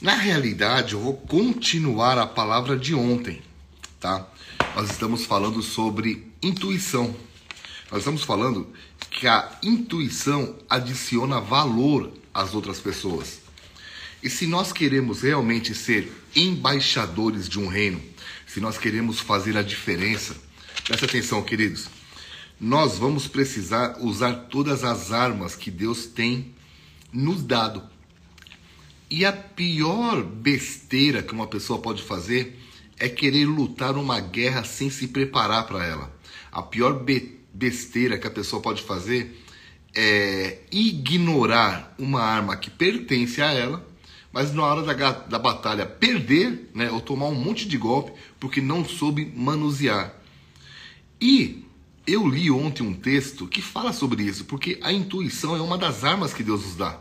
Na realidade, eu vou continuar a palavra de ontem, tá? Nós estamos falando sobre intuição. Nós estamos falando que a intuição adiciona valor às outras pessoas. E se nós queremos realmente ser embaixadores de um reino, se nós queremos fazer a diferença, presta atenção, queridos, nós vamos precisar usar todas as armas que Deus tem nos dado. E a pior besteira que uma pessoa pode fazer é querer lutar uma guerra sem se preparar para ela. A pior be besteira que a pessoa pode fazer é ignorar uma arma que pertence a ela mas na hora da, da batalha perder, né, ou tomar um monte de golpe porque não soube manusear. E eu li ontem um texto que fala sobre isso, porque a intuição é uma das armas que Deus nos dá.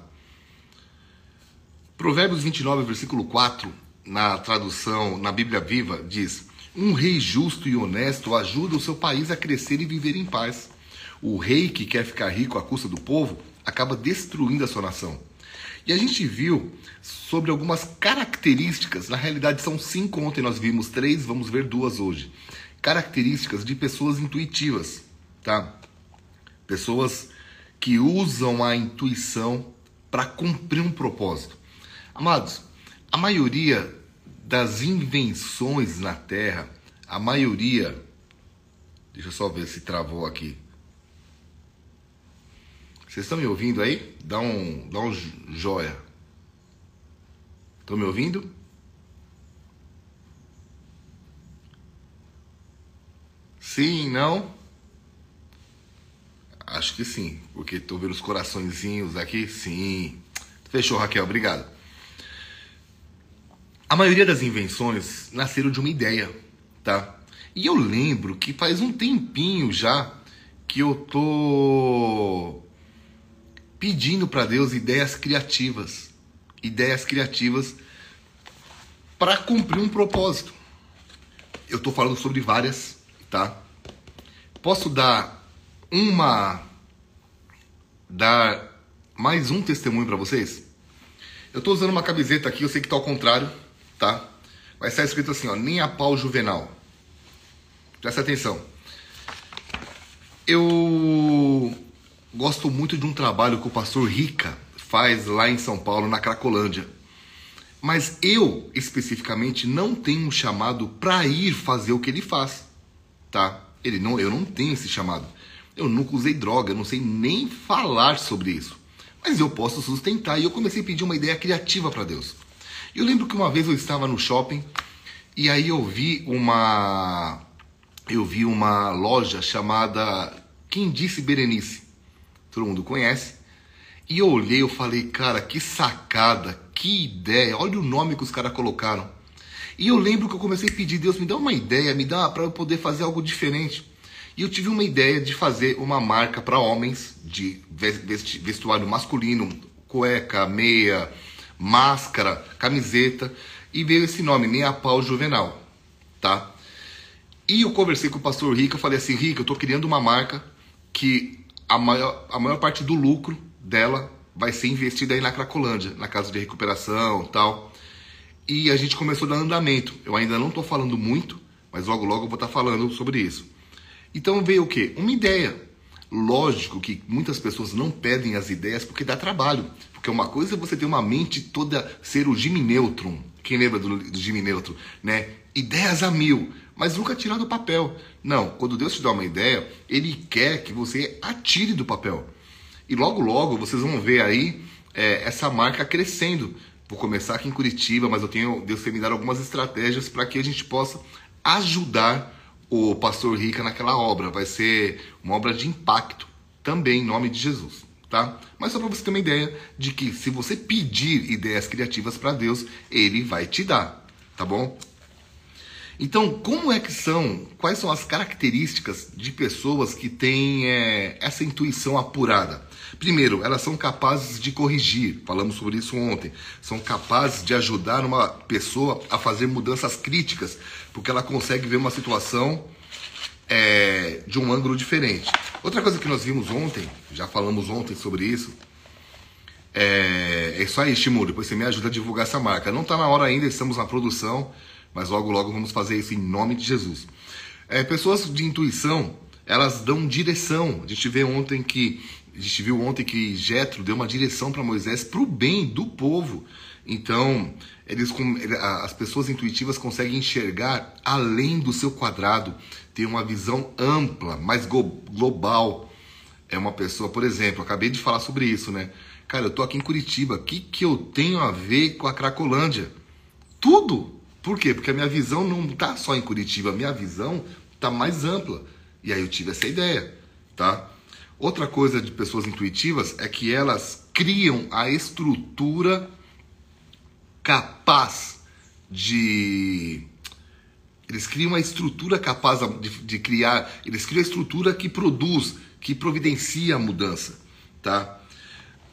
Provérbios 29, versículo 4, na tradução, na Bíblia Viva, diz: Um rei justo e honesto ajuda o seu país a crescer e viver em paz. O rei que quer ficar rico à custa do povo acaba destruindo a sua nação. E a gente viu sobre algumas características, na realidade são cinco, ontem nós vimos três, vamos ver duas hoje. Características de pessoas intuitivas, tá? Pessoas que usam a intuição para cumprir um propósito. Amados, a maioria das invenções na Terra, a maioria. Deixa eu só ver se travou aqui. Vocês estão me ouvindo aí? Dá um, dá um joia. Estão me ouvindo? Sim, não? Acho que sim, porque estou vendo os coraçõezinhos aqui. Sim. Fechou, Raquel, obrigado. A maioria das invenções nasceram de uma ideia, tá? E eu lembro que faz um tempinho já que eu tô pedindo para Deus ideias criativas, ideias criativas para cumprir um propósito. Eu estou falando sobre várias, tá? Posso dar uma, dar mais um testemunho para vocês? Eu estou usando uma camiseta aqui, eu sei que está ao contrário, tá? Vai estar escrito assim, ó, nem a pau juvenal. Presta atenção. Eu gosto muito de um trabalho que o pastor Rica faz lá em São Paulo, na Cracolândia. Mas eu, especificamente, não tenho um chamado para ir fazer o que ele faz, tá? Ele não, eu não tenho esse chamado. Eu nunca usei droga, não sei nem falar sobre isso. Mas eu posso sustentar e eu comecei a pedir uma ideia criativa para Deus. Eu lembro que uma vez eu estava no shopping e aí eu vi uma eu vi uma loja chamada Quem disse Berenice todo mundo conhece. E eu olhei, eu falei, cara, que sacada, que ideia, olha o nome que os caras colocaram. E eu lembro que eu comecei a pedir, Deus, me dá uma ideia, me dá para eu poder fazer algo diferente. E eu tive uma ideia de fazer uma marca para homens de vestuário masculino, cueca, meia, máscara, camiseta, e veio esse nome, Nem a Pau Juvenal, tá? E eu conversei com o pastor Rica, eu falei assim, Rica, eu tô criando uma marca que a maior, a maior parte do lucro dela vai ser investida aí na Cracolândia, na casa de recuperação tal. E a gente começou a dar andamento. Eu ainda não estou falando muito, mas logo logo eu vou estar tá falando sobre isso. Então veio o quê? Uma ideia. Lógico que muitas pessoas não pedem as ideias porque dá trabalho. Porque uma coisa é você ter uma mente toda ser o Jimmy Neutron. Quem lembra do, do Jimmy Neutron, né? Ideias a mil mas nunca tirar do papel. Não, quando Deus te dá uma ideia, Ele quer que você atire do papel. E logo, logo vocês vão ver aí é, essa marca crescendo. Vou começar aqui em Curitiba, mas eu tenho Deus tem me dado algumas estratégias para que a gente possa ajudar o pastor Rica naquela obra. Vai ser uma obra de impacto também, em nome de Jesus, tá? Mas só para você ter uma ideia de que se você pedir ideias criativas para Deus, ele vai te dar, tá bom? Então, como é que são, quais são as características de pessoas que têm é, essa intuição apurada? Primeiro, elas são capazes de corrigir, falamos sobre isso ontem, são capazes de ajudar uma pessoa a fazer mudanças críticas, porque ela consegue ver uma situação é, de um ângulo diferente. Outra coisa que nós vimos ontem, já falamos ontem sobre isso, É, é isso aí, Shimu. Depois você me ajuda a divulgar essa marca. Não está na hora ainda, estamos na produção, mas logo, logo vamos fazer isso em nome de Jesus. É, pessoas de intuição, elas dão direção. A gente vê ontem que a gente viu ontem que Jetro deu uma direção para Moisés para o bem do povo. Então, eles, as pessoas intuitivas conseguem enxergar além do seu quadrado, ter uma visão ampla, mais global. É uma pessoa, por exemplo, acabei de falar sobre isso, né? Cara, eu tô aqui em Curitiba, o que, que eu tenho a ver com a Cracolândia? Tudo! Por quê? Porque a minha visão não tá só em Curitiba, a minha visão tá mais ampla. E aí eu tive essa ideia, tá? Outra coisa de pessoas intuitivas é que elas criam a estrutura capaz de. Eles criam uma estrutura capaz de, de criar, eles criam a estrutura que produz, que providencia a mudança, tá?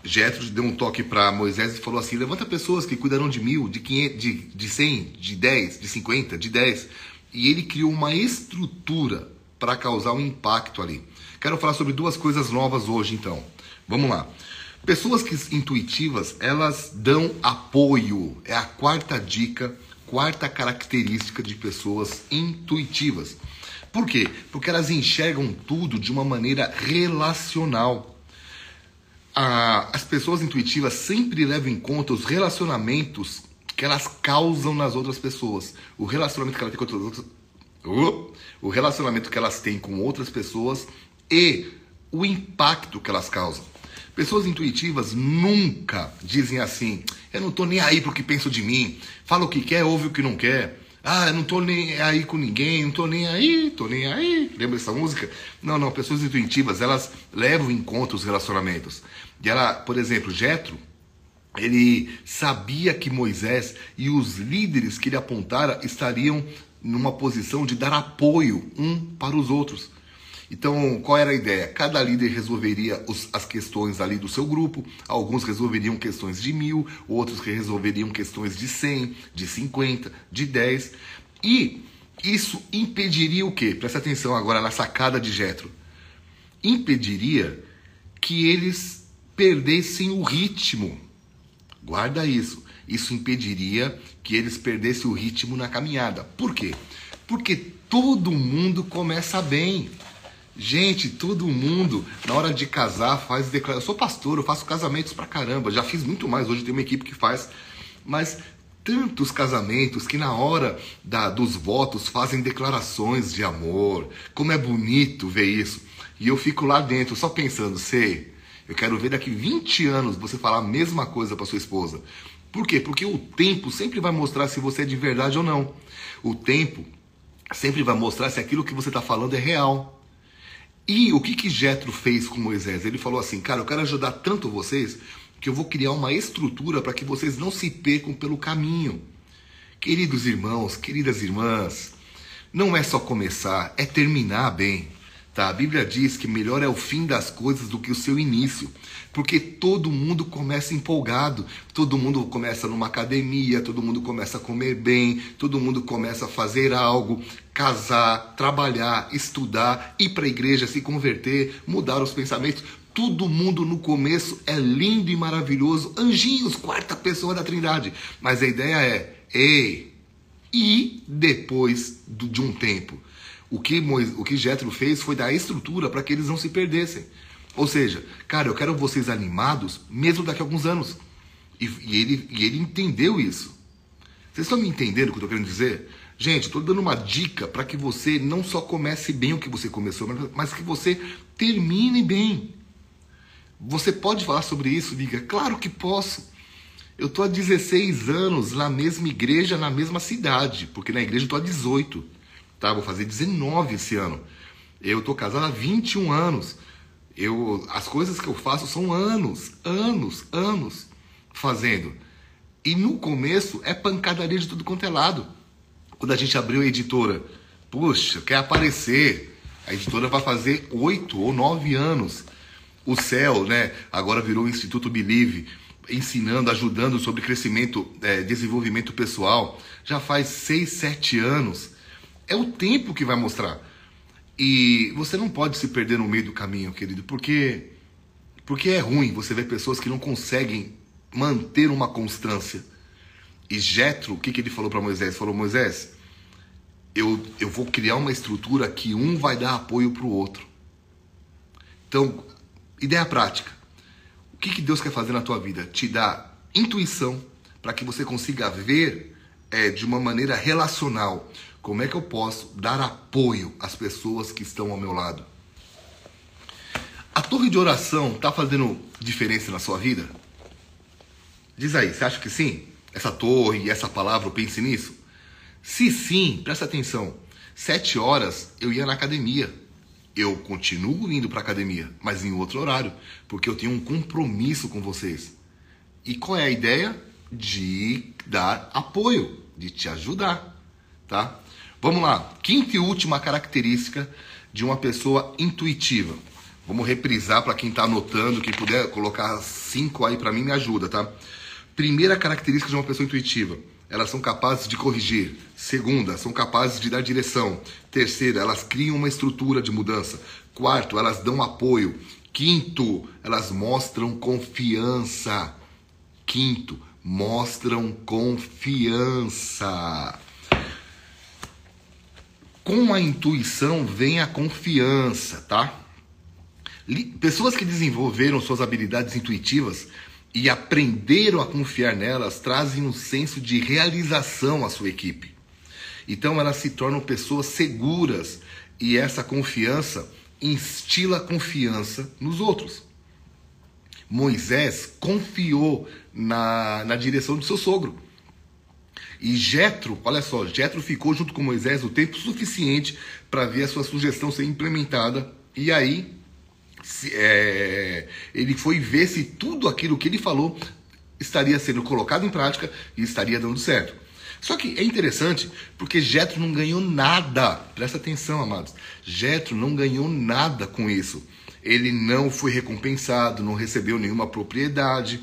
Jetro deu um toque para Moisés e falou assim: levanta pessoas que cuidarão de mil, de, 500, de, de 100, de 10, de 50, de 10. E ele criou uma estrutura para causar um impacto ali. Quero falar sobre duas coisas novas hoje, então. Vamos lá. Pessoas que intuitivas, elas dão apoio. É a quarta dica, quarta característica de pessoas intuitivas. Por quê? Porque elas enxergam tudo de uma maneira relacional. As pessoas intuitivas sempre levam em conta os relacionamentos que elas causam nas outras pessoas. O relacionamento que elas têm com outras o relacionamento que elas têm com outras pessoas e o impacto que elas causam. Pessoas intuitivas nunca dizem assim: eu não tô nem aí pro que penso de mim, fala o que quer, ouve o que não quer. Ah, eu não tô nem aí com ninguém, não tô nem aí, tô nem aí. Lembra essa música? Não, não, pessoas intuitivas, elas levam em conta os relacionamentos. E ela, por exemplo, Jetro, ele sabia que Moisés e os líderes que ele apontara estariam numa posição de dar apoio um para os outros. Então, qual era a ideia? Cada líder resolveria os, as questões ali do seu grupo, alguns resolveriam questões de mil, outros resolveriam questões de 100, de 50, de 10. E isso impediria o quê? Presta atenção agora na sacada de Jetro. Impediria que eles perdessem o ritmo. Guarda isso. Isso impediria que eles perdessem o ritmo na caminhada. Por quê? Porque todo mundo começa bem. Gente, todo mundo, na hora de casar, faz declaração. Eu sou pastor, eu faço casamentos pra caramba. Já fiz muito mais, hoje tem uma equipe que faz. Mas tantos casamentos que na hora da, dos votos fazem declarações de amor. Como é bonito ver isso. E eu fico lá dentro só pensando, sei, eu quero ver daqui 20 anos você falar a mesma coisa para sua esposa. Por quê? Porque o tempo sempre vai mostrar se você é de verdade ou não. O tempo sempre vai mostrar se aquilo que você está falando é real. E o que que Jetro fez com Moisés? Ele falou assim, cara, eu quero ajudar tanto vocês que eu vou criar uma estrutura para que vocês não se percam pelo caminho. Queridos irmãos, queridas irmãs, não é só começar, é terminar bem. Tá? A Bíblia diz que melhor é o fim das coisas do que o seu início, porque todo mundo começa empolgado, todo mundo começa numa academia, todo mundo começa a comer bem, todo mundo começa a fazer algo, casar, trabalhar, estudar, ir para a igreja, se converter, mudar os pensamentos. Todo mundo no começo é lindo e maravilhoso, anjinhos, quarta pessoa da Trindade. Mas a ideia é, ei, e depois de um tempo? O que, Moisés, o que Jetro fez foi dar estrutura para que eles não se perdessem. Ou seja, cara, eu quero vocês animados mesmo daqui a alguns anos. E, e ele, e ele entendeu isso. Vocês estão me entendendo o que eu estou querendo dizer? Gente, estou dando uma dica para que você não só comece bem o que você começou, mas que você termine bem. Você pode falar sobre isso, diga, claro que posso. Eu estou há 16 anos na mesma igreja, na mesma cidade, porque na igreja eu estou há 18 tá? Vou fazer 19 esse ano. Eu tô casado há 21 anos. Eu, as coisas que eu faço são anos, anos, anos fazendo. E no começo é pancadaria de tudo quanto é lado. Quando a gente abriu a editora, puxa, quer aparecer. A editora vai fazer oito ou nove anos. O céu, né? Agora virou o Instituto Believe, ensinando, ajudando sobre crescimento, é, desenvolvimento pessoal. Já faz seis, sete anos. É o tempo que vai mostrar. E você não pode se perder no meio do caminho, querido, porque Porque é ruim você ver pessoas que não conseguem manter uma constância. E Jetro, o que, que ele falou para Moisés? Falou, Moisés, eu, eu vou criar uma estrutura que um vai dar apoio para o outro. Então, ideia prática. O que, que Deus quer fazer na tua vida? Te dar intuição para que você consiga ver é, de uma maneira relacional como é que eu posso dar apoio às pessoas que estão ao meu lado. A torre de oração está fazendo diferença na sua vida? Diz aí, você acha que sim? Essa torre essa palavra, pense nisso? Se sim, presta atenção. Sete horas eu ia na academia. Eu continuo indo para academia, mas em outro horário, porque eu tenho um compromisso com vocês. E qual é a ideia? De dar apoio, de te ajudar, tá? Vamos lá. Quinta e última característica de uma pessoa intuitiva. Vamos reprisar para quem está anotando, quem puder colocar cinco aí para mim me ajuda, tá? Primeira característica de uma pessoa intuitiva, elas são capazes de corrigir. Segunda, são capazes de dar direção. Terceira, elas criam uma estrutura de mudança. Quarto, elas dão apoio. Quinto, elas mostram confiança. Quinto, mostram confiança. Com a intuição vem a confiança, tá? Pessoas que desenvolveram suas habilidades intuitivas e aprenderam a confiar nelas trazem um senso de realização à sua equipe. Então elas se tornam pessoas seguras e essa confiança instila confiança nos outros. Moisés confiou na, na direção do seu sogro. E Jetro, olha só, Jetro ficou junto com Moisés o tempo suficiente para ver a sua sugestão ser implementada. E aí se, é, ele foi ver se tudo aquilo que ele falou estaria sendo colocado em prática e estaria dando certo. Só que é interessante porque Jetro não ganhou nada. Presta atenção, amados. Jetro não ganhou nada com isso. Ele não foi recompensado, não recebeu nenhuma propriedade.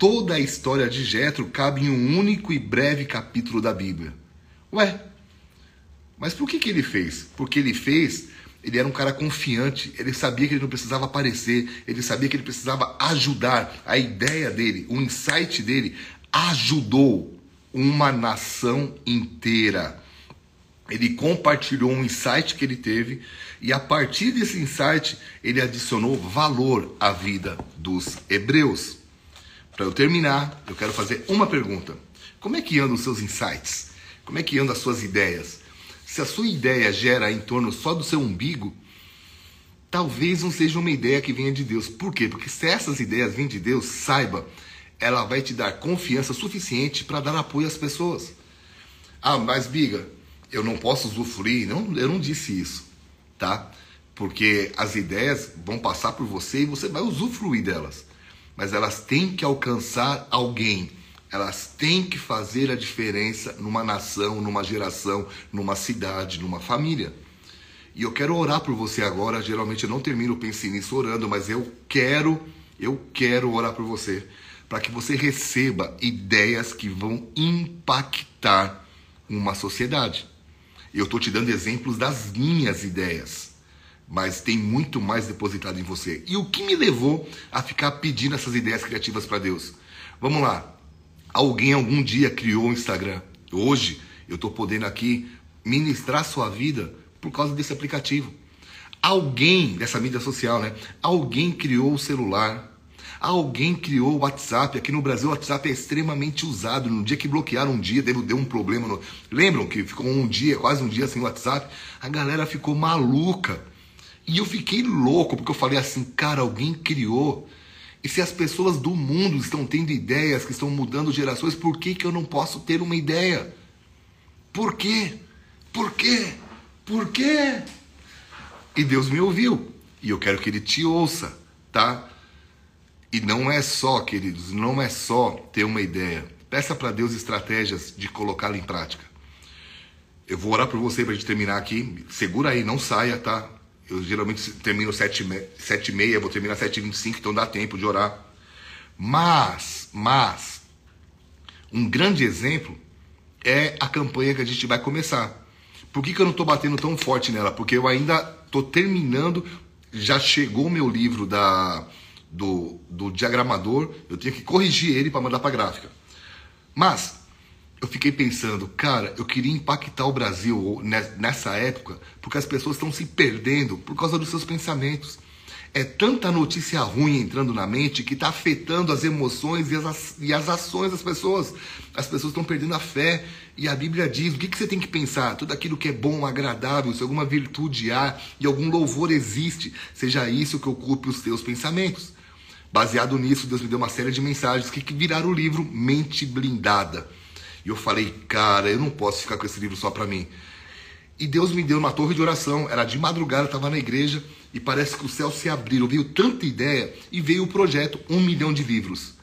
Toda a história de Jetro cabe em um único e breve capítulo da Bíblia. Ué, mas por que, que ele fez? Porque ele fez ele era um cara confiante, ele sabia que ele não precisava aparecer, ele sabia que ele precisava ajudar. A ideia dele, o insight dele, ajudou uma nação inteira. Ele compartilhou um insight que ele teve e a partir desse insight ele adicionou valor à vida dos hebreus. Para eu terminar, eu quero fazer uma pergunta: Como é que andam os seus insights? Como é que andam as suas ideias? Se a sua ideia gera em torno só do seu umbigo, talvez não seja uma ideia que venha de Deus. Por quê? Porque se essas ideias vêm de Deus, saiba, ela vai te dar confiança suficiente para dar apoio às pessoas. Ah, mas Biga, eu não posso usufruir. Não, eu não disse isso, tá? Porque as ideias vão passar por você e você vai usufruir delas. Mas elas têm que alcançar alguém elas têm que fazer a diferença numa nação, numa geração, numa cidade, numa família. E eu quero orar por você agora. Geralmente eu não termino Pense Nisso orando, mas eu quero, eu quero orar por você. Para que você receba ideias que vão impactar uma sociedade. Eu estou te dando exemplos das minhas ideias, mas tem muito mais depositado em você. E o que me levou a ficar pedindo essas ideias criativas para Deus? Vamos lá. Alguém algum dia criou o Instagram. Hoje eu estou podendo aqui ministrar sua vida por causa desse aplicativo. Alguém dessa mídia social, né? Alguém criou o celular. Alguém criou o WhatsApp. Aqui no Brasil o WhatsApp é extremamente usado. No dia que bloquearam um dia, deu, deu um problema. No... Lembram que ficou um dia, quase um dia sem WhatsApp? A galera ficou maluca. E eu fiquei louco, porque eu falei assim, cara, alguém criou. E se as pessoas do mundo estão tendo ideias que estão mudando gerações, por que, que eu não posso ter uma ideia? Por quê? Por quê? Por quê? E Deus me ouviu. E eu quero que Ele te ouça, tá? E não é só, queridos, não é só ter uma ideia. Peça para Deus estratégias de colocá-la em prática. Eu vou orar por você para gente terminar aqui. Segura aí, não saia, tá? Eu geralmente termino 7 e meia, vou terminar 7 e 25, então dá tempo de orar. Mas, mas, um grande exemplo é a campanha que a gente vai começar. Por que, que eu não estou batendo tão forte nela? Porque eu ainda estou terminando, já chegou o meu livro da do, do diagramador, eu tinha que corrigir ele para mandar para a gráfica. Mas eu fiquei pensando, cara, eu queria impactar o Brasil nessa época, porque as pessoas estão se perdendo por causa dos seus pensamentos. É tanta notícia ruim entrando na mente que está afetando as emoções e as, e as ações das pessoas. As pessoas estão perdendo a fé. E a Bíblia diz: o que, que você tem que pensar? Tudo aquilo que é bom, agradável, se alguma virtude há e algum louvor existe, seja isso que ocupe os teus pensamentos. Baseado nisso, Deus me deu uma série de mensagens que viraram o livro Mente Blindada. E eu falei, cara, eu não posso ficar com esse livro só para mim. E Deus me deu uma torre de oração. Era de madrugada, estava na igreja e parece que o céu se abriu. Veio tanta ideia e veio o projeto Um Milhão de Livros.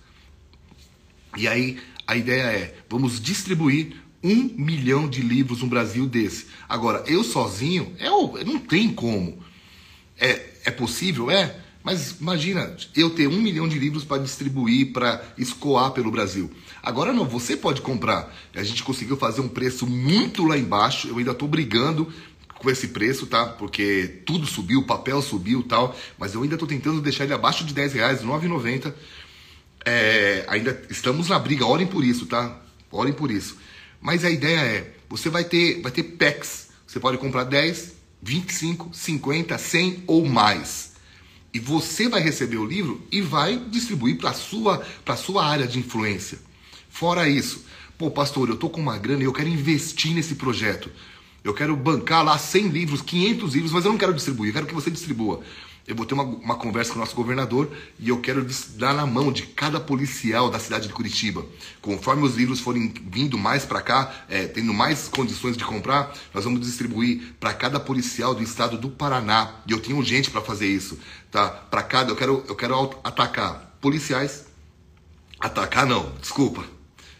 E aí a ideia é: vamos distribuir um milhão de livros no Brasil desse. Agora, eu sozinho, eu, não tem como. É, é possível? É. Mas imagina, eu ter um milhão de livros para distribuir, para escoar pelo Brasil. Agora não, você pode comprar. A gente conseguiu fazer um preço muito lá embaixo. Eu ainda estou brigando com esse preço, tá? Porque tudo subiu, o papel subiu tal. Mas eu ainda estou tentando deixar ele abaixo de 10 reais, R$ 9,90. É, ainda estamos na briga, orem por isso, tá? Orem por isso. Mas a ideia é, você vai ter, vai ter packs. Você pode comprar 10, 25, 50, 100 ou mais. E você vai receber o livro e vai distribuir para a sua, sua área de influência. Fora isso, pô, pastor, eu tô com uma grana e eu quero investir nesse projeto. Eu quero bancar lá 100 livros, 500 livros, mas eu não quero distribuir, eu quero que você distribua eu vou ter uma, uma conversa com o nosso governador e eu quero dar na mão de cada policial da cidade de Curitiba. Conforme os livros forem vindo mais para cá, é, tendo mais condições de comprar, nós vamos distribuir para cada policial do estado do Paraná. E eu tenho gente para fazer isso, tá? Para cada, eu quero, eu quero atacar policiais. Atacar não, desculpa.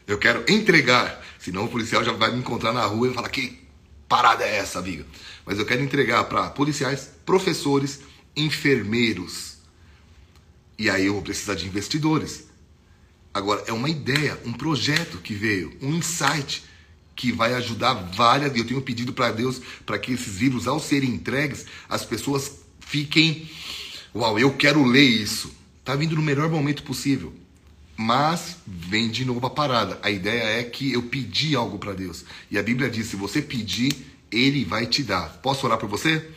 Eu quero entregar, senão o policial já vai me encontrar na rua e falar que parada é essa, amiga. Mas eu quero entregar para policiais, professores enfermeiros. E aí eu vou precisar de investidores. Agora, é uma ideia, um projeto que veio, um insight que vai ajudar várias. Eu tenho pedido para Deus para que esses livros, ao serem entregues, as pessoas fiquem. Uau, eu quero ler isso. Tá vindo no melhor momento possível. Mas vem de novo a parada. A ideia é que eu pedi algo para Deus. E a Bíblia diz: se você pedir, Ele vai te dar. Posso orar por você?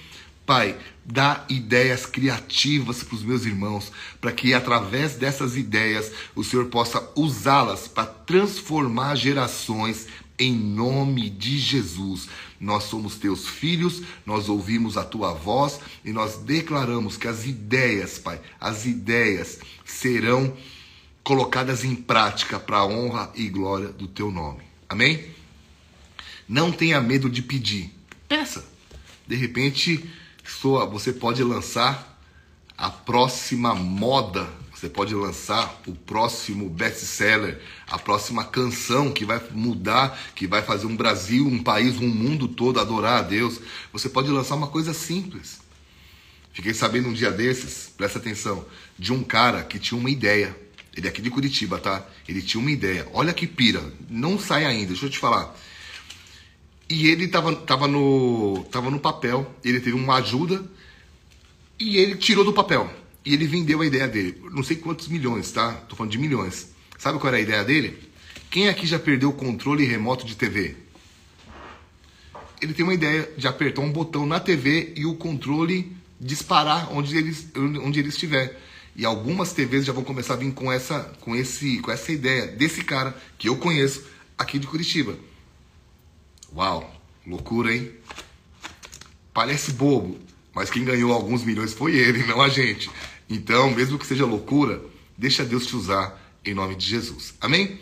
Pai, dá ideias criativas para os meus irmãos, para que através dessas ideias o Senhor possa usá-las para transformar gerações em nome de Jesus. Nós somos teus filhos, nós ouvimos a tua voz e nós declaramos que as ideias, Pai, as ideias serão colocadas em prática para a honra e glória do teu nome. Amém? Não tenha medo de pedir. Peça. De repente, sua, você pode lançar a próxima moda, você pode lançar o próximo best-seller, a próxima canção que vai mudar, que vai fazer um Brasil, um país, um mundo todo adorar a Deus. Você pode lançar uma coisa simples. Fiquei sabendo um dia desses, presta atenção, de um cara que tinha uma ideia. Ele é aqui de Curitiba, tá? Ele tinha uma ideia. Olha que pira. Não sai ainda, deixa eu te falar. E ele estava tava no, tava no papel, ele teve uma ajuda e ele tirou do papel. E ele vendeu a ideia dele. Não sei quantos milhões, tá? Tô falando de milhões. Sabe qual era a ideia dele? Quem aqui já perdeu o controle remoto de TV? Ele tem uma ideia de apertar um botão na TV e o controle disparar onde ele, onde ele estiver. E algumas TVs já vão começar a vir com essa, com, esse, com essa ideia desse cara que eu conheço aqui de Curitiba. Uau, loucura, hein? Parece bobo, mas quem ganhou alguns milhões foi ele, não a gente. Então, mesmo que seja loucura, deixa Deus te usar em nome de Jesus. Amém?